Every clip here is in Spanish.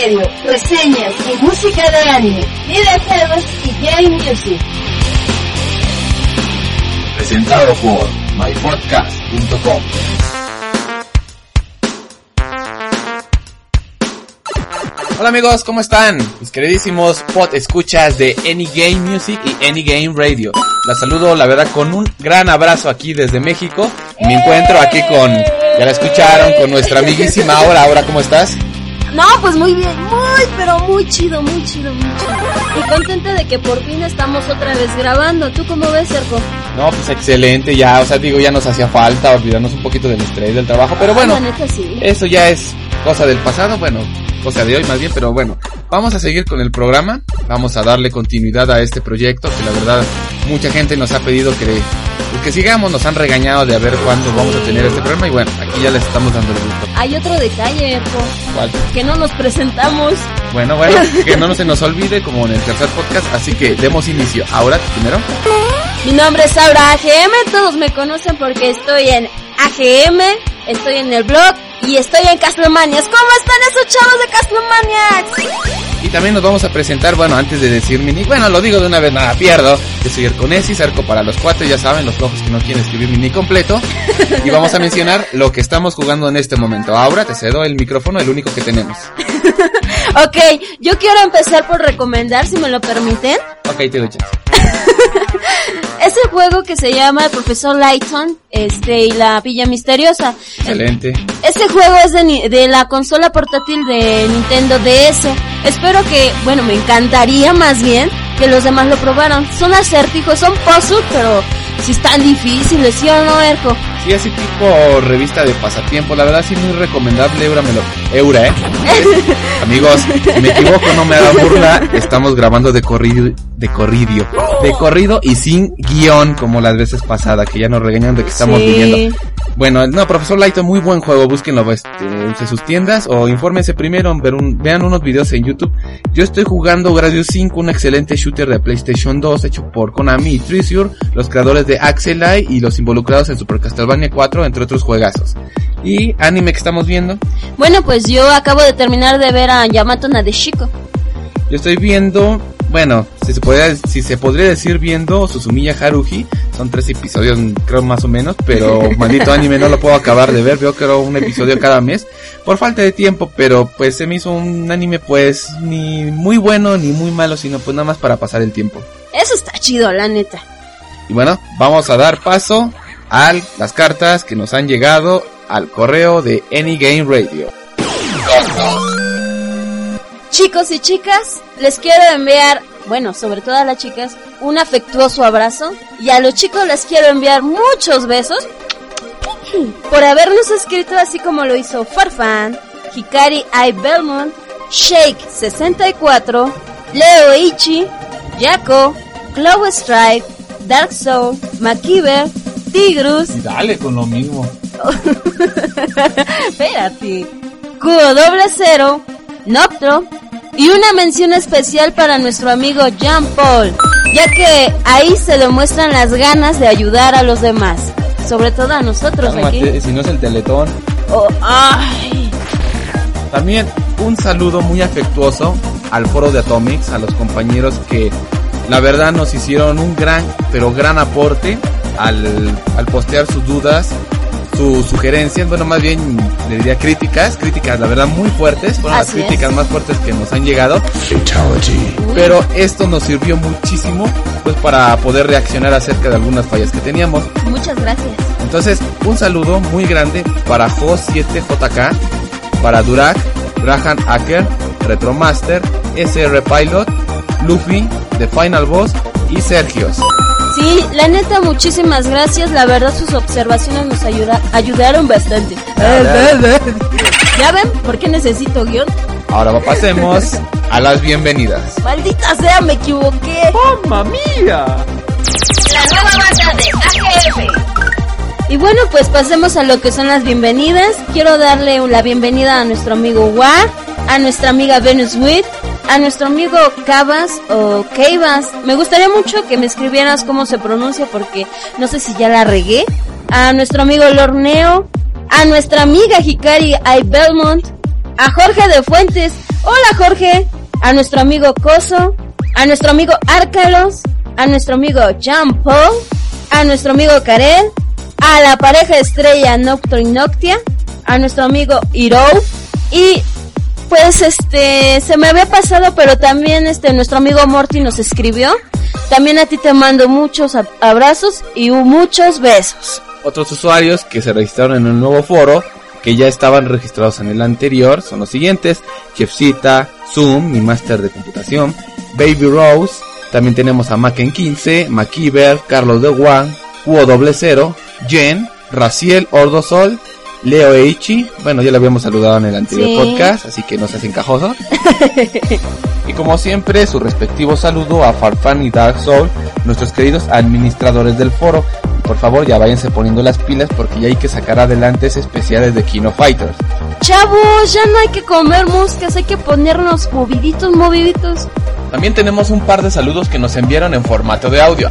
Radio, reseñas y música de anime, videojuegos y game music. Presentado por mypodcast.com. Hola amigos, ¿cómo están? Mis queridísimos pod escuchas de Any Game Music y Any Game Radio. La saludo, la verdad, con un gran abrazo aquí desde México. Y me encuentro aquí con, ya la escucharon, con nuestra amiguísima Aura. Aura, ¿cómo estás? No, pues muy bien, muy, pero muy chido, muy chido, muy chido. Y contenta de que por fin estamos otra vez grabando. ¿Tú cómo ves, Cerco? No, pues excelente, ya, o sea, digo, ya nos hacía falta olvidarnos un poquito del estrés del trabajo, pero bueno, La neta sí. eso ya es cosa del pasado, bueno, cosa de hoy más bien, pero bueno, vamos a seguir con el programa, vamos a darle continuidad a este proyecto que la verdad mucha gente nos ha pedido que, que sigamos, nos han regañado de a ver cuándo vamos a tener este programa y bueno, aquí ya les estamos dando el gusto. Hay otro detalle, Erco, ¿Cuál? que no nos presentamos. Bueno, bueno, que no se nos olvide como en el tercer podcast, así que demos inicio. Ahora, primero, Mi nombre es Aura AGM, todos me conocen porque estoy en AGM, estoy en el blog y estoy en Castlomanias. ¿Cómo están esos chavos de Castlomaniacs? También nos vamos a presentar, bueno, antes de decir mi nick, bueno, lo digo de una vez, nada, pierdo. Yo soy Erconesis, Arco para los cuatro, ya saben, los flojos que no quieren escribir mi nick completo. Y vamos a mencionar lo que estamos jugando en este momento. Ahora te cedo el micrófono, el único que tenemos. Ok, yo quiero empezar por recomendar, si me lo permiten, Ok, te doy chance. juego que se llama El Profesor Lighton este, y la Villa Misteriosa. Excelente. Este juego es de, ni- de la consola portátil de Nintendo DS. Espero que, bueno, me encantaría más bien que los demás lo probaran. Son acertijos, son puzzles, pero si están difíciles, ¿sí o no, Erco? Sí, así tipo revista de pasatiempo, la verdad sí muy recomendable, Eura, me lo... Eura, ¿eh? Amigos, si me equivoco, no me haga burla, estamos grabando de corrido, de corridio, de corrido y sin guion, como las veces pasadas, que ya nos regañan de que estamos Sí. viviendo. Bueno, no, Profesor Lighton, muy buen juego, búsquenlo este, en sus tiendas o infórmense primero, ver un- vean unos videos en YouTube. Yo estoy jugando Gradius 5, un excelente shooter de PlayStation 2 hecho por Konami y Treasure, los creadores de Axel Eye y los involucrados en Super Castlevania 4, entre otros juegazos. Y anime que estamos viendo, Bueno, pues yo acabo de terminar de ver a Yamato Nadeshiko. yo estoy viendo, bueno, si se podría, si se podría decir viendo Susumiya Haruhi, son tres episodios creo más o menos, pero maldito anime no lo puedo acabar de ver, veo creo un episodio cada mes, por falta de tiempo, pero pues se me hizo un anime pues ni muy bueno ni muy malo, sino pues nada más para pasar el tiempo. Eso está chido, la neta. Y bueno, vamos a dar paso a las cartas que nos han llegado al correo de Any Game Radio. Chicos y chicas, les quiero enviar, bueno, sobre todo a las chicas, un afectuoso abrazo. Y a los chicos les quiero enviar muchos besos por habernos escrito así como lo hizo Farfan, Hikari I. Belmont, Shake64, Leo Ichi, Jaco, Chloe Stripe, Dark Soul, Makiber, Tigrus, Y dale con lo mismo. Espérate. Cubo doble cero, Noctro y una mención especial para nuestro amigo Jean Paul, ya que ahí se demuestran las ganas de ayudar a los demás, sobre todo a nosotros aquí. Cálmate, si no es el teletón. Oh, ay. También un saludo muy afectuoso al foro de Atomics, a los compañeros que la verdad nos hicieron un gran, pero gran aporte al, al postear sus dudas, sus sugerencias, bueno más bien le diría críticas, críticas la verdad muy fuertes, fueron las Así es. críticas más fuertes que nos han llegado, pero esto nos sirvió muchísimo pues para poder reaccionar acerca de algunas fallas que teníamos. Muchas gracias. Entonces, un saludo muy grande para Jo7JK, para Durak, Graham Acker, Retromaster, SR Pilot, Luffy, The Final Boss y Sergios. Sí, la neta, muchísimas gracias. La verdad, sus observaciones nos ayuda, ayudaron bastante. ¿Ya ven por qué necesito guion? Ahora pasemos a las bienvenidas. Maldita sea, me equivoqué. ¡Mamma mía! La nueva banda de AGF. Y bueno, pues pasemos a lo que son las bienvenidas. Quiero darle la bienvenida a nuestro amigo War, a nuestra amiga Venus Witt, a nuestro amigo Cabas o Keivas. Me gustaría mucho que me escribieras cómo se pronuncia porque no sé si ya la regué. A nuestro amigo Lorneo, a nuestra amiga Hikari I. Belmont, a Jorge de Fuentes, Hola Jorge, a nuestro amigo Coso, a nuestro amigo Arcalos, a nuestro amigo Jean Paul, a nuestro amigo Karel, a la pareja estrella Nocto y Noctia, a nuestro amigo Hiro y pues este se me había pasado pero también este nuestro amigo Morty nos escribió. También a ti te mando muchos ab- abrazos y muchos besos. Otros usuarios que se registraron en el nuevo foro, que ya estaban registrados en el anterior, son los siguientes. Chefcita, Zoom, mi máster de computación, Baby Rose, también tenemos a Macken 15, Makiber, Carlos de Juan, Doble Cero, Jen, Raciel Ordosol, Leo Eichi, bueno ya le habíamos saludado en el anterior Sí. podcast, así que no se hacen y como siempre, su respectivo saludo a Farfán y Dark Soul, nuestros queridos administradores del foro. Por favor, ya váyanse poniendo las pilas porque ya hay que sacar adelante ese especiales de Kino Fighters. Chavos, ya no hay que comer moscas, hay que ponernos moviditos, moviditos. También tenemos un par de saludos que nos enviaron en formato de audio.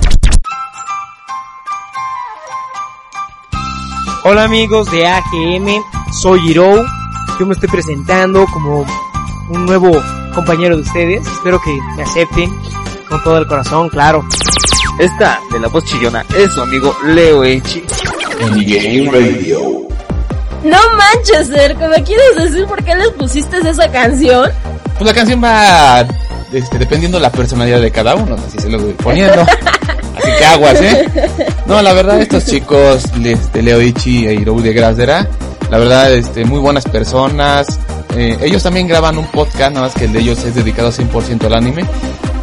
Hola amigos de AGM, soy Hiro. Yo me estoy presentando como un nuevo compañero de ustedes. Espero que me acepten con todo el corazón, claro. Esta de la voz chillona es su amigo Leo Echi. Game Radio. No manches, ¿me quieres decir por qué les pusiste esa canción? Pues la canción va este, dependiendo de la personalidad de cada uno, así se lo voy poniendo. Así que aguas, ¿eh? No, la verdad, estos chicos, este, Leo Ichi e Hirou de Grasdera, la verdad, este, muy buenas personas. Eh, ellos también graban un podcast, nada más que el de ellos es dedicado 100% al anime.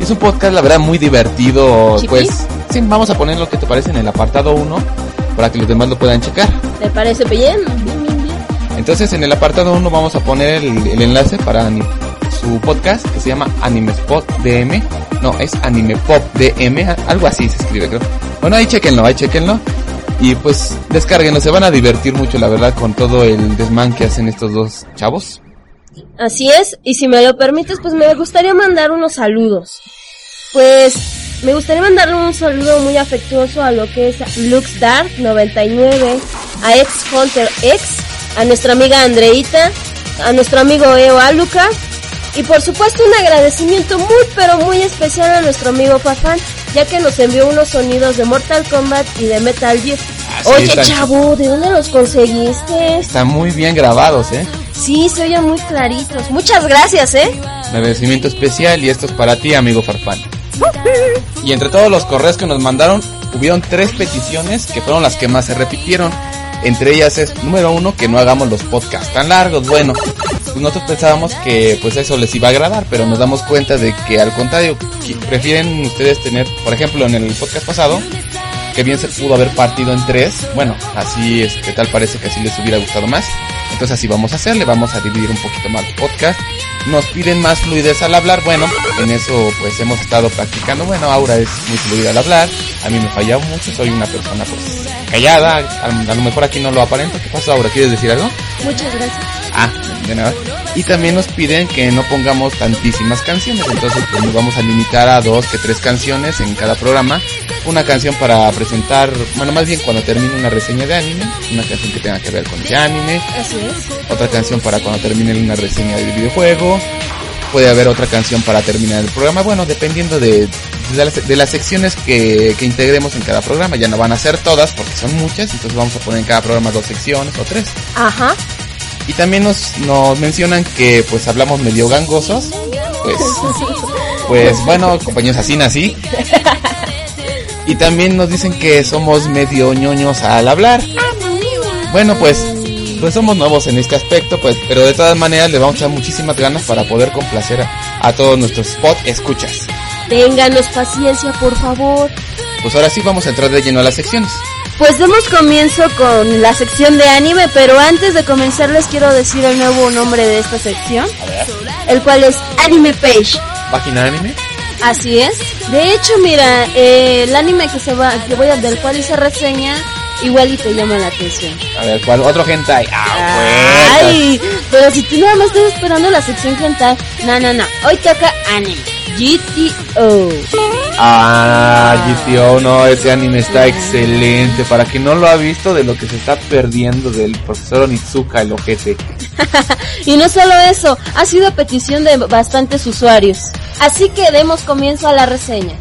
Es un podcast, la verdad, muy divertido. ¿Chiquis? Pues, sí, vamos a poner lo que te parece en el apartado 1 para que los demás lo puedan checar. ¿Te parece bien? Bien, bien, bien. Entonces en el apartado 1 vamos a poner el, el enlace para su podcast que se llama Anime Spot DM. No, es Anime Pop DM, algo así se escribe creo. Bueno, ahí chequenlo, ahí chequenlo. Y pues descárguenlo, se van a divertir mucho la verdad con todo el desmán que hacen estos dos chavos. Así es, y si me lo permites, pues me gustaría mandar unos saludos. Pues me gustaría mandarle un saludo muy afectuoso a lo que es LuxDark99, a ex Hunter X, a nuestra amiga Andreita, a nuestro amigo Eo Aluca, y por supuesto un agradecimiento muy pero muy especial a nuestro amigo Fafan, ya que nos envió unos sonidos de Mortal Kombat y de Metal Gear. Así Oye están. chavo, ¿de dónde los conseguiste? Están muy bien grabados, eh. Sí, se oyen muy claritos. Muchas gracias, eh. Un agradecimiento especial y esto es para ti, amigo Farfán. Y entre todos los correos que nos mandaron, hubieron tres peticiones que fueron las que más se repitieron. Entre ellas es, número uno, que no hagamos los podcasts tan largos. Bueno, pues nosotros pensábamos que pues eso les iba a agradar, pero nos damos cuenta de que al contrario, prefieren ustedes tener, por ejemplo, en el podcast pasado, que bien se pudo haber partido en tres. Bueno, así es que tal parece que así les hubiera gustado más. Entonces así vamos a hacerle, vamos a dividir un poquito más el podcast. Nos piden más fluidez al hablar, bueno, en eso pues hemos estado practicando. Bueno, Aura es muy fluida al hablar, a mí me falla mucho, soy una persona pues callada, a, a lo mejor aquí no lo aparento. ¿Qué pasa Aura? ¿Quieres decir algo? Muchas gracias. Ah, de nada. Y también nos piden que no pongamos tantísimas canciones, entonces pues nos vamos a limitar a dos que tres canciones en cada programa. Una canción para presentar, bueno, más bien cuando termine una reseña de anime, una canción que tenga que ver con ese anime, Así es. otra canción para cuando termine una reseña del videojuego, puede haber otra canción para terminar el programa, bueno, dependiendo de, de, las, de las secciones que, que integremos en cada programa, ya no van a ser todas porque son muchas, entonces vamos a poner en cada programa dos secciones o tres. Ajá. Y también nos, nos mencionan que pues hablamos medio gangosos. Pues, pues bueno, compañeros, así nací. Y también nos dicen que somos medio ñoños al hablar. Bueno, pues, pues somos nuevos en este aspecto, pues, pero de todas maneras le vamos a echar muchísimas ganas para poder complacer a, a todos nuestros spot escuchas. Ténganos paciencia, por favor. Pues ahora sí vamos a entrar de lleno a las secciones. Pues demos comienzo con la sección de anime, pero antes de comenzar les quiero decir el nuevo nombre de esta sección, el cual es Anime Page. Página anime. Así es. De hecho, mira, eh, el anime que se va, que voy a, del cual hice reseña, igual y te llama la atención. A ver, ¿cuál? Otro hentai. Ah. Ay, pero si tú nada más estás esperando la sección hentai, no, no, no. Hoy toca anime. GTO. Ah, GTO, no, ese anime está excelente. Para quien no lo ha visto, de lo que se está perdiendo del profesor Onitsuka, el ojete. y no solo eso, ha sido petición de bastantes usuarios. Así que demos comienzo a la reseña.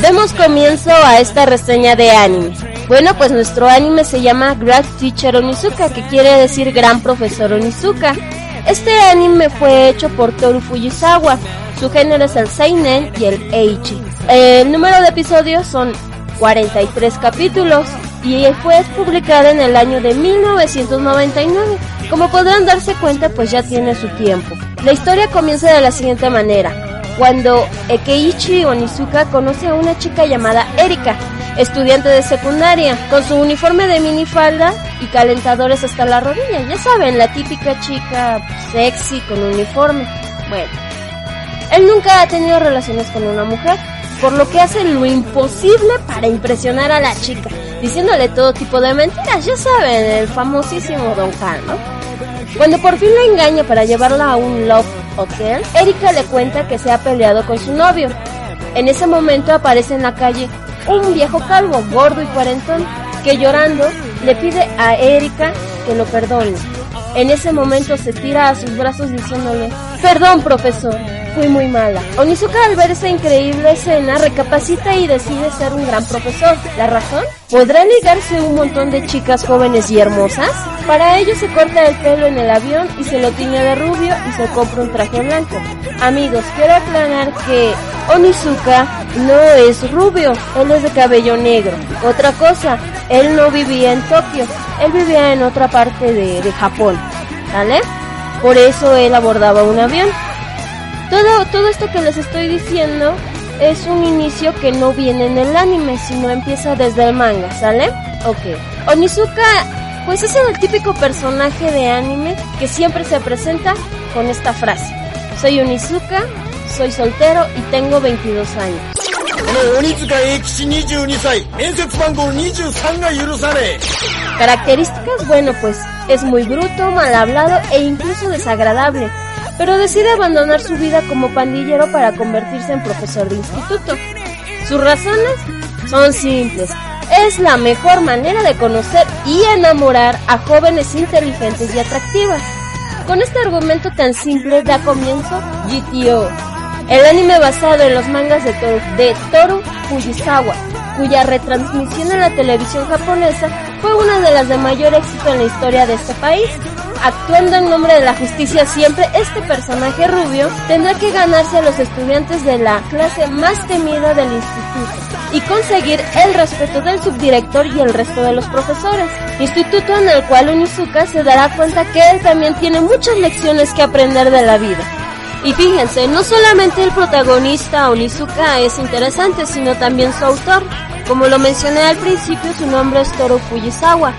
Demos comienzo a esta reseña de anime. Bueno, pues nuestro anime se llama Grad Teacher Onizuka, que quiere decir Gran Profesor Onizuka. Este anime fue hecho por Toru Fujisawa. Su género es el Seinen y el Eichi. El número de episodios son 43 capítulos y fue publicado en el año de 1999. Como podrán darse cuenta, pues ya tiene su tiempo. La historia comienza de la siguiente manera. Cuando Ekeichi Onizuka conoce a una chica llamada Erika, estudiante de secundaria, con su uniforme de minifalda y calentadores hasta la rodilla. Ya saben, la típica chica sexy con uniforme. Bueno, él nunca ha tenido relaciones con una mujer, por lo que hace lo imposible para impresionar a la chica, diciéndole todo tipo de mentiras. Ya saben, el famosísimo Don Khan, ¿no? Cuando por fin la engaña para llevarla a un love hotel, Erika le cuenta que se ha peleado con su novio. En ese momento aparece en la calle un viejo calvo, gordo y cuarentón, que llorando le pide a Erika que lo perdone. En ese momento se tira a sus brazos diciéndole, perdón profesor, fui muy mala. Onizuka al ver esa increíble escena recapacita y decide ser un gran profesor. ¿La razón? ¿Podrá ligarse un montón de chicas jóvenes y hermosas? Para ello se corta el pelo en el avión y se lo tiñe de rubio y se compra un traje blanco. Amigos, quiero aclarar que Onizuka no es rubio, él es de cabello negro. Otra cosa, él no vivía en Tokio, él vivía en otra parte de, de Japón, ¿vale? Por eso él abordaba un avión. Todo, todo esto que les estoy diciendo es un inicio que no viene en el anime, sino empieza desde el manga, ¿sale? Ok. Onizuka, pues es el típico personaje de anime que siempre se presenta con esta frase. Soy Onizuka, soy soltero y tengo 22 años. この鬼塚英吉22歳面接番号23が許され Características, bueno, pues es muy bruto, mal hablado e incluso desagradable, pero decide abandonar su vida como pandillero para convertirse en profesor de instituto. Sus razones son simples. Es la mejor manera de conocer y enamorar a jóvenes inteligentes y atractivas. Con este argumento tan simple da comienzo GTO, el anime basado en los mangas de Toru, Fujisawa, cuya retransmisión en la televisión japonesa fue una de las de mayor éxito en la historia de este país. Actuando en nombre de la justicia siempre, este personaje rubio tendrá que ganarse a los estudiantes de la clase más temida del instituto y conseguir el respeto del subdirector y el resto de los profesores. Instituto en el cual Onizuka se dará cuenta que él también tiene muchas lecciones que aprender de la vida. Y fíjense, no solamente el protagonista Onizuka es interesante, sino también su autor. Como lo mencioné al principio, su nombre es Toru Fujisawa.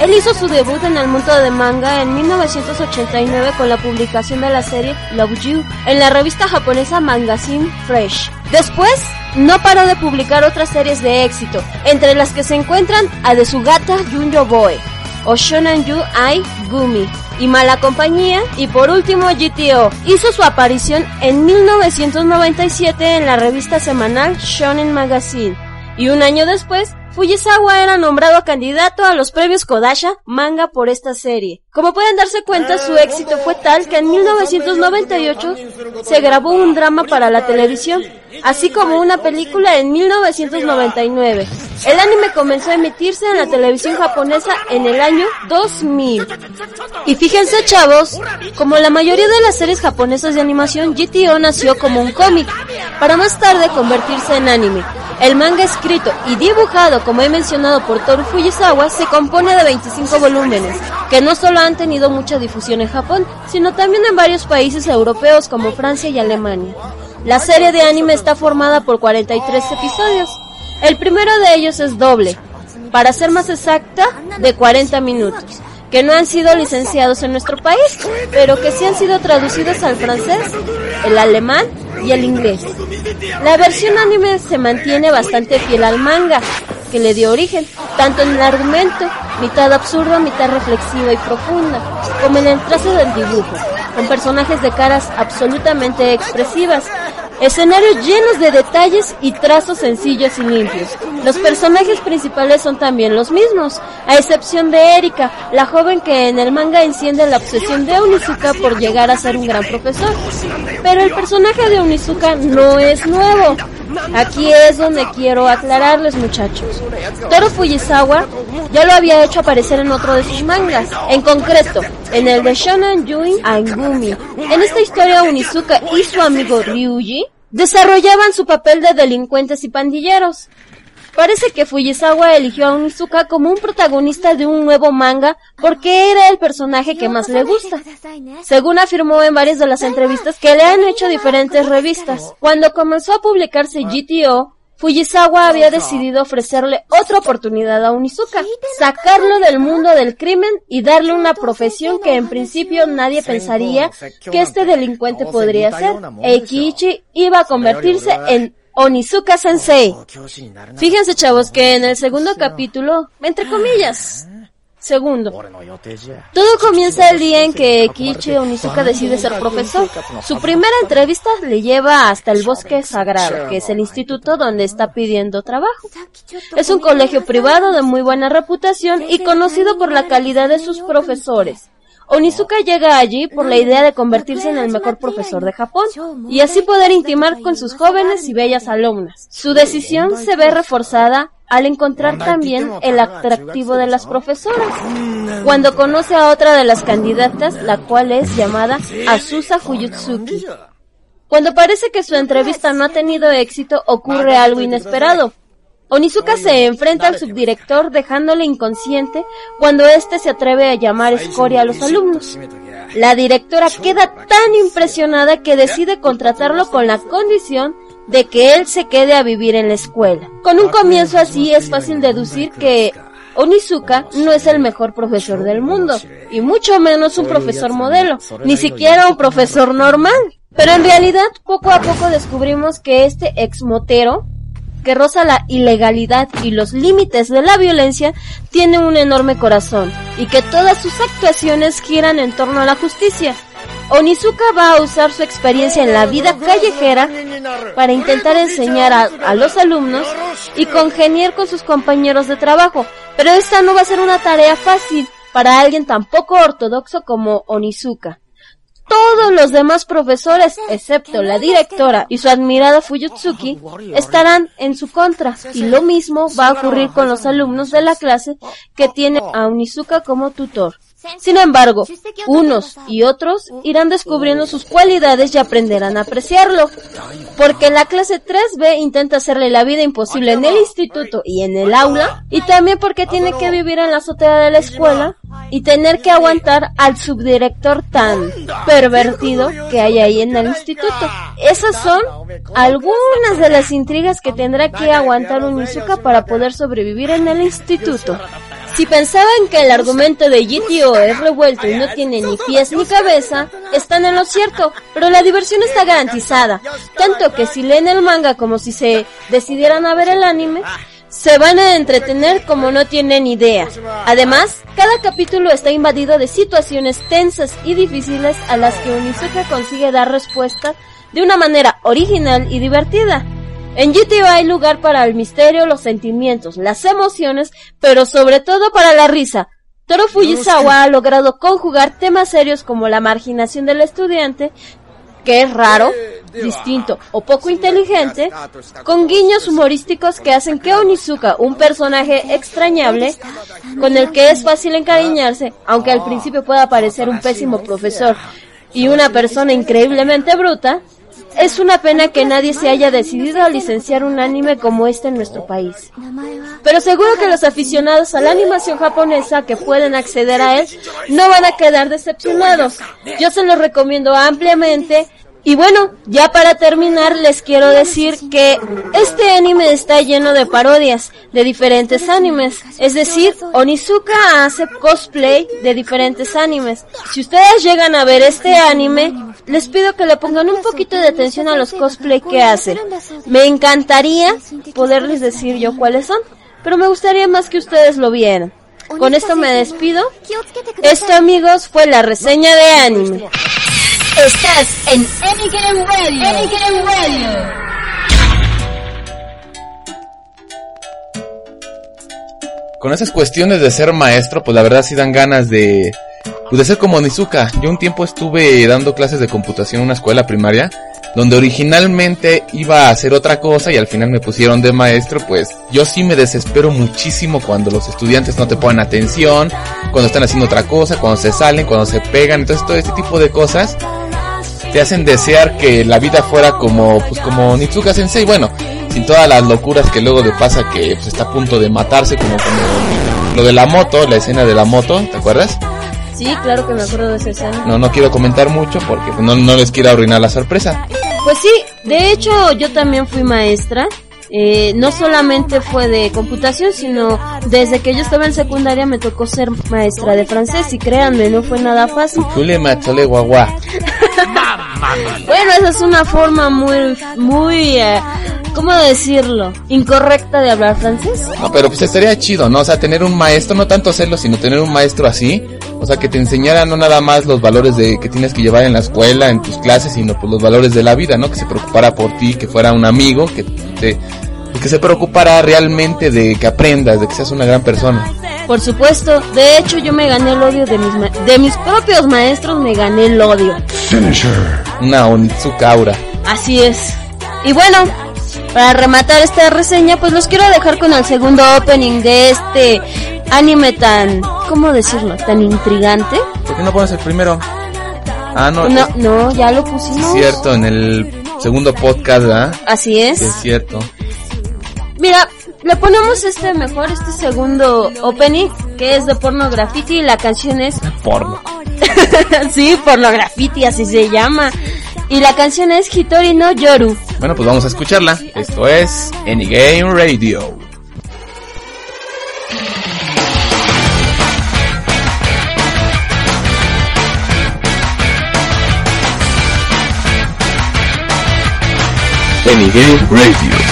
Él hizo su debut en el mundo de manga en 1989 con la publicación de la serie Love You en la revista japonesa Magazine Fresh. Después, no paró de publicar otras series de éxito, entre las que se encuentran Adesugata Junjo Boy o Shonen Yu Ai Gumi y Mala Compañía y por último GTO. Hizo su aparición en 1997 en la revista semanal Shonen Magazine y un año después Fujisawa era nombrado candidato a los premios Kodasha manga por esta serie. Como pueden darse cuenta, su éxito fue tal que en 1998 se grabó un drama para la televisión, así como una película en 1999. El anime comenzó a emitirse en la televisión japonesa en el año 2000. Y fíjense chavos, como la mayoría de las series japonesas de animación, GTO nació como un cómic, para más tarde convertirse en anime. El manga escrito y dibujado, como he mencionado por Toru Fujisawa, se compone de 25 volúmenes, que no solo han tenido mucha difusión en Japón, sino también en varios países europeos como Francia y Alemania. La serie de anime está formada por 43 episodios. El primero de ellos es doble, para ser más exacta, de 40 minutos, que no han sido licenciados en nuestro país, pero que sí han sido traducidos al francés, el alemán y el inglés. La versión anime se mantiene bastante fiel al manga, que le dio origen, tanto en el argumento, mitad absurdo, mitad reflexiva y profunda, como en el trazo del dibujo, con personajes de caras absolutamente expresivas, escenarios llenos de detalles y trazos sencillos y limpios. Los personajes principales son también los mismos, a excepción de Erika, la joven que en el manga enciende la obsesión de Onizuka por llegar a ser un gran profesor. Pero el personaje de Onizuka no es nuevo. Aquí es donde quiero aclararles muchachos. Toro Fujisawa ya lo había hecho aparecer en otro de sus mangas, en concreto, en el de Shonen Yui Angumi. En esta historia Onizuka y su amigo Ryuji desarrollaban su papel de delincuentes y pandilleros. Parece que Fujisawa eligió a Onizuka como un protagonista de un nuevo manga porque era el personaje que más le gusta. Según afirmó en varias de las entrevistas que le han hecho diferentes revistas. Cuando comenzó a publicarse GTO, Fujisawa había decidido ofrecerle otra oportunidad a Onizuka, sacarlo del mundo del crimen y darle una profesión que en principio nadie pensaría que este delincuente podría ser. Eikichi iba a convertirse en Onizuka Sensei. Fíjense chavos que en el segundo capítulo, entre comillas, segundo, todo comienza el día en que Kichi Onizuka decide ser profesor. Su primera entrevista le lleva hasta el bosque sagrado, que es el instituto donde está pidiendo trabajo. Es un colegio privado de muy buena reputación y conocido por la calidad de sus profesores. Onizuka llega allí por la idea de convertirse en el mejor profesor de Japón y así poder intimar con sus jóvenes y bellas alumnas. Su decisión se ve reforzada al encontrar también el atractivo de las profesoras, cuando conoce a otra de las candidatas, la cual es llamada Asusa Fuyutsuki. Cuando parece que su entrevista no ha tenido éxito, ocurre algo inesperado. Onizuka se enfrenta al subdirector dejándole inconsciente cuando éste se atreve a llamar escoria a los alumnos. La directora queda tan impresionada que decide contratarlo con la condición de que él se quede a vivir en la escuela. Con un comienzo así es fácil deducir que Onizuka. No es el mejor profesor del mundo, y mucho menos un profesor modelo, ni siquiera un profesor normal. Pero en realidad poco a poco descubrimos que este ex motero que roza la ilegalidad y los límites de la violencia, tiene un enorme corazón y que todas sus actuaciones giran en torno a la justicia. Onizuka va a usar su experiencia en la vida callejera para intentar enseñar a, a, los alumnos y congeniar con sus compañeros de trabajo, pero esta no va a ser una tarea fácil para alguien tan poco ortodoxo como Onizuka todos los demás profesores, excepto la directora y su admirada Fuyutsuki, estarán en su contra. Y lo mismo va a ocurrir con los alumnos de la clase que tiene a Onizuka como tutor. Sin embargo, unos y otros irán descubriendo sus cualidades y aprenderán a apreciarlo. Porque en la clase 3B intenta hacerle la vida imposible en el instituto y en el aula, y también porque tiene que vivir en la azotea de la escuela y tener que aguantar al subdirector tan pervertido que hay ahí en el instituto. Esas son algunas de las intrigas que tendrá que aguantar un Mizuka para poder sobrevivir en el instituto. Si pensaban que el argumento de GTO es revuelto y no tiene ni pies ni cabeza, están en lo cierto, pero la diversión está garantizada, tanto que si leen el manga como si se decidieran a ver el anime, se van a entretener como no tienen idea. Además, cada capítulo está invadido de situaciones tensas y difíciles a las que Onizuka consigue dar respuesta de una manera original y divertida. En GTO hay lugar para el misterio, los sentimientos, las emociones, pero sobre todo para la risa. Toro Fujisawa ha logrado conjugar temas serios como la marginación del estudiante, que es raro, distinto o poco inteligente, con guiños humorísticos que hacen que Onizuka, un personaje extrañable, con el que es fácil encariñarse, aunque al principio pueda parecer un pésimo profesor y una persona increíblemente bruta, es una pena que nadie se haya decidido a licenciar un anime como este en nuestro país. Pero seguro que los aficionados a la animación japonesa que pueden acceder a él no van a quedar decepcionados. Yo se los recomiendo ampliamente Y bueno, ya para terminar les quiero decir que este anime está lleno de parodias de diferentes animes. Es decir, Onizuka hace cosplay de diferentes animes. Si ustedes llegan a ver este anime, les pido que le pongan un poquito de atención a los cosplay que hace. Me encantaría poderles decir yo cuáles son, pero me gustaría más que ustedes lo vieran. Con esto me despido. Esto amigos fue la reseña de anime. Estás en Anytime Radio. Anytime Radio. Con esas cuestiones de ser maestro, pues la verdad sí dan ganas de, pues de ser como Nizuka. Yo un tiempo estuve dando clases de computación en una escuela primaria, donde originalmente iba a hacer otra cosa y al final me pusieron de maestro, pues yo sí me desespero muchísimo cuando los estudiantes no te ponen atención, cuando están haciendo otra cosa, cuando se salen, cuando se pegan, entonces todo este tipo de cosas te hacen desear que la vida fuera como, pues como Nizuka Sensei, bueno, sin todas las locuras que luego le pasa que pues, está a punto de matarse, como, como lo de la moto, la escena de la moto, ¿te acuerdas? Sí, claro que me acuerdo de esa escena. No, no quiero comentar mucho porque no, no les quiero arruinar la sorpresa. Pues sí, de hecho yo también fui maestra. Eh, no solamente fue de computación, sino desde que yo estaba en secundaria me tocó ser maestra de francés y créanme, no fue nada fácil. Bueno, esa es una forma muy, muy, eh, ¿cómo decirlo? Incorrecta de hablar francés. No, pero pues estaría chido, ¿no? O sea, tener un maestro, no tanto hacerlo, sino tener un maestro así. O sea, que te enseñara no nada más los valores de que tienes que llevar en la escuela, en tus clases, sino pues los valores de la vida, ¿no? Que se preocupara por ti, que fuera un amigo, que te, que se preocupara realmente de que aprendas, de que seas una gran persona. Por supuesto, de hecho yo me gané el odio de mis, ma- de mis propios maestros, me gané el odio. Una Onitsuka aura. Así es. Y bueno, para rematar esta reseña, pues los quiero dejar con el segundo opening de este anime tan, ¿cómo decirlo? Tan intrigante. ¿Por qué no pones el primero? Ah, no, No, es no, ya lo pusimos. cierto, en el segundo podcast, ¿verdad? Así Sí, es. es cierto. Mira, le ponemos este mejor, este segundo opening, que es de porno graffiti y la canción es Porno. sí, porno graffiti, así se llama. Y la canción es Hitori no Yoru. Bueno, pues vamos a escucharla. Esto es Anygame Radio. Anygame Radio.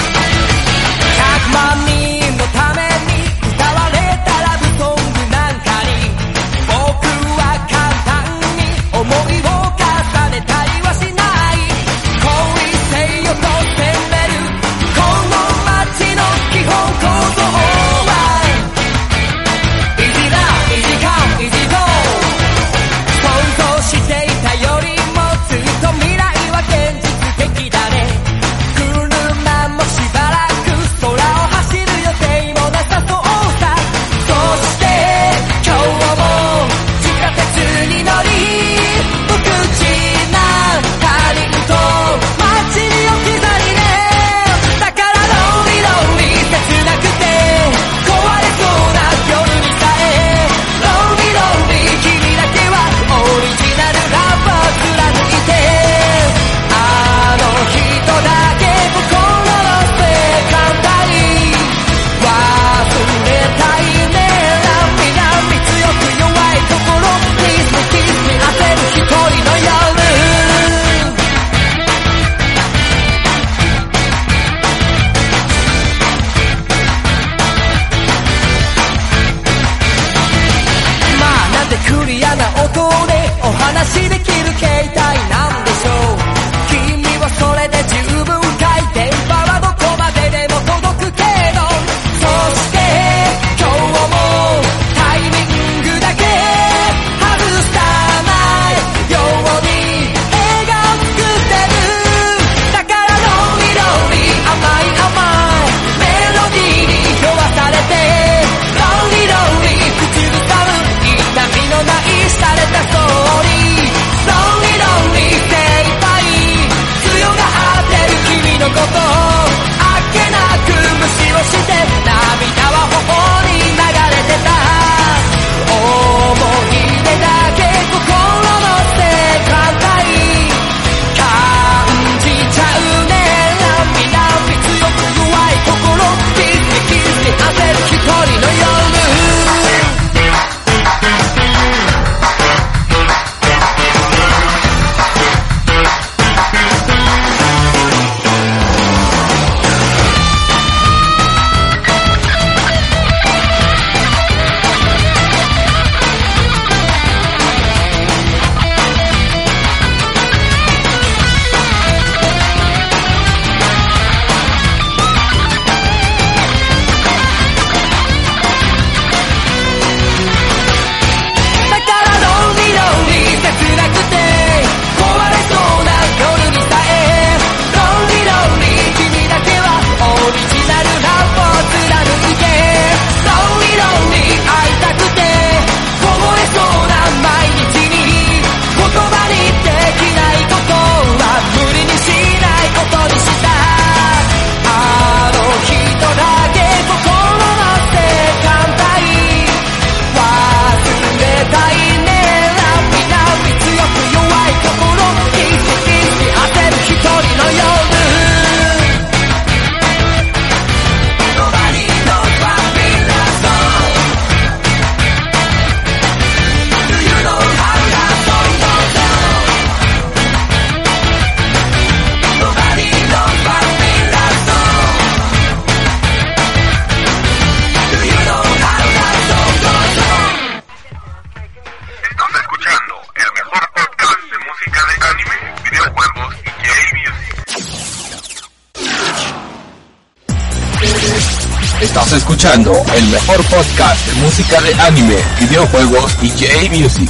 Escuchando el mejor podcast de música de anime, videojuegos y J-Music.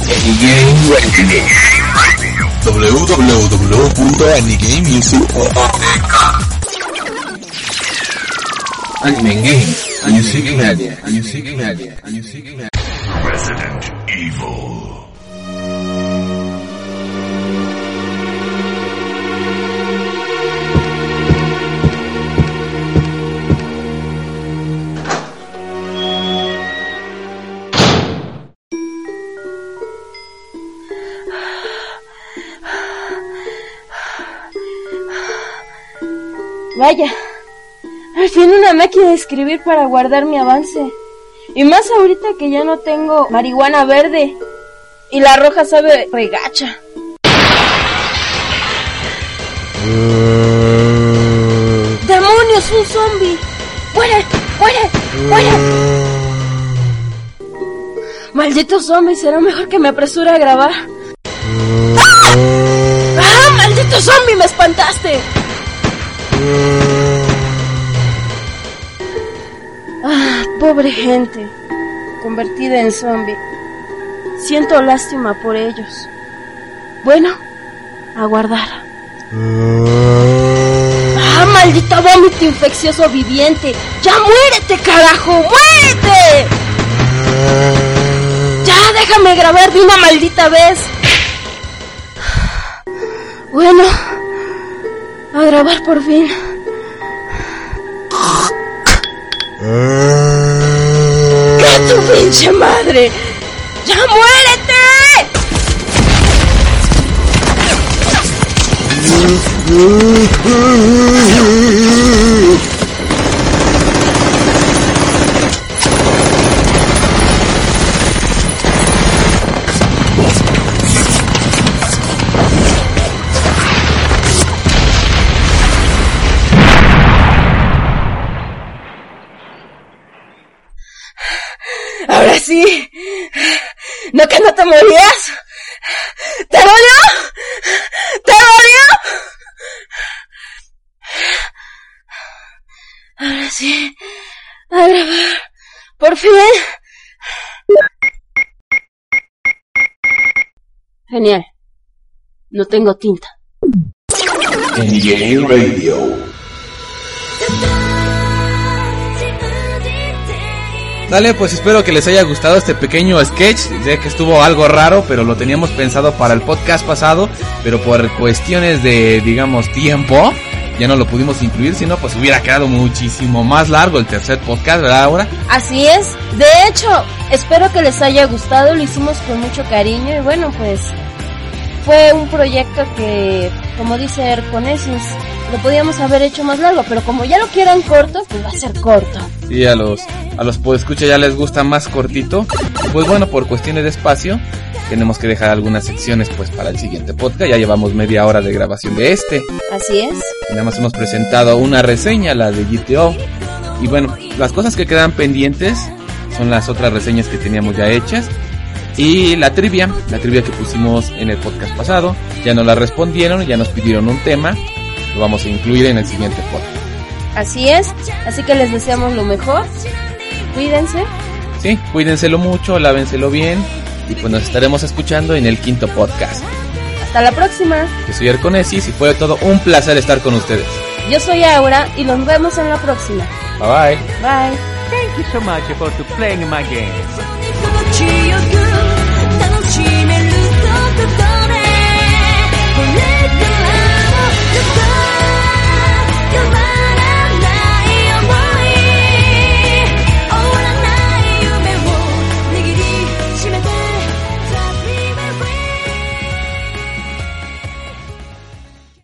Anigame Radio. www.animegamemusic.org Anime Games, Music Media, Music Media, Music Media. Resident Evil. Vaya, al fin una máquina de escribir para guardar mi avance. Y más ahorita que ya no tengo marihuana verde. Y la roja sabe regacha. ¡Demonios! ¡Un zombie! ¡Muere! ¡Muere! ¡Muere! Maldito zombie, será mejor que me apresure a grabar. ¡Ah! ¡Ah! ¡Maldito zombie! ¡Me espantaste! Ah, pobre gente, convertida en zombie. Siento lástima por ellos. Bueno, a guardar. ¡Ah, maldito vómito infeccioso viviente! ¡Ya muérete, carajo! ¡Muérete! ¡Ya déjame grabar de una maldita vez! Bueno, a grabar por fin. ¡Que tu pinche madre! ¡Ya muérete! Morías? ¿Te dolió? ¿Te dolió? Ahora sí. A grabar. Por fin. Genial. No tengo tinta. Anigame Radio. Dale, pues espero que les haya gustado este pequeño sketch. Sé que estuvo algo raro, pero lo teníamos pensado para el podcast pasado, pero por cuestiones de, digamos, tiempo, ya no lo pudimos incluir, sino pues hubiera quedado muchísimo más largo el tercer podcast, ¿verdad, ahora? Así es. De hecho, espero que les haya gustado. Lo hicimos con mucho cariño y bueno, pues fue un proyecto que, como dice Erconesis, lo podíamos haber hecho más largo, pero como ya lo quieran corto, pues va a ser corto. Sí, a los, a los escucha ya les gusta más cortito. Pues bueno, por cuestiones de espacio, tenemos que dejar algunas secciones pues para el siguiente podcast. Ya llevamos media hora de grabación de este. Así es. Nada más hemos presentado una reseña, la de GTO. Y bueno, las cosas que quedan pendientes son las otras reseñas que teníamos ya hechas. Y la trivia, la trivia que pusimos en el podcast pasado, ya nos la respondieron, ya nos pidieron un tema, lo vamos a incluir en el siguiente podcast. Así es, así que les deseamos lo mejor. Cuídense. Sí, cuídenselo mucho, lávenselo bien y pues nos estaremos escuchando en el quinto podcast. Hasta la próxima. Yo soy Arconesis y fue todo un placer estar con ustedes. Yo soy Aura y nos vemos en la próxima. Bye bye. Bye. Thank you so much for playing my game.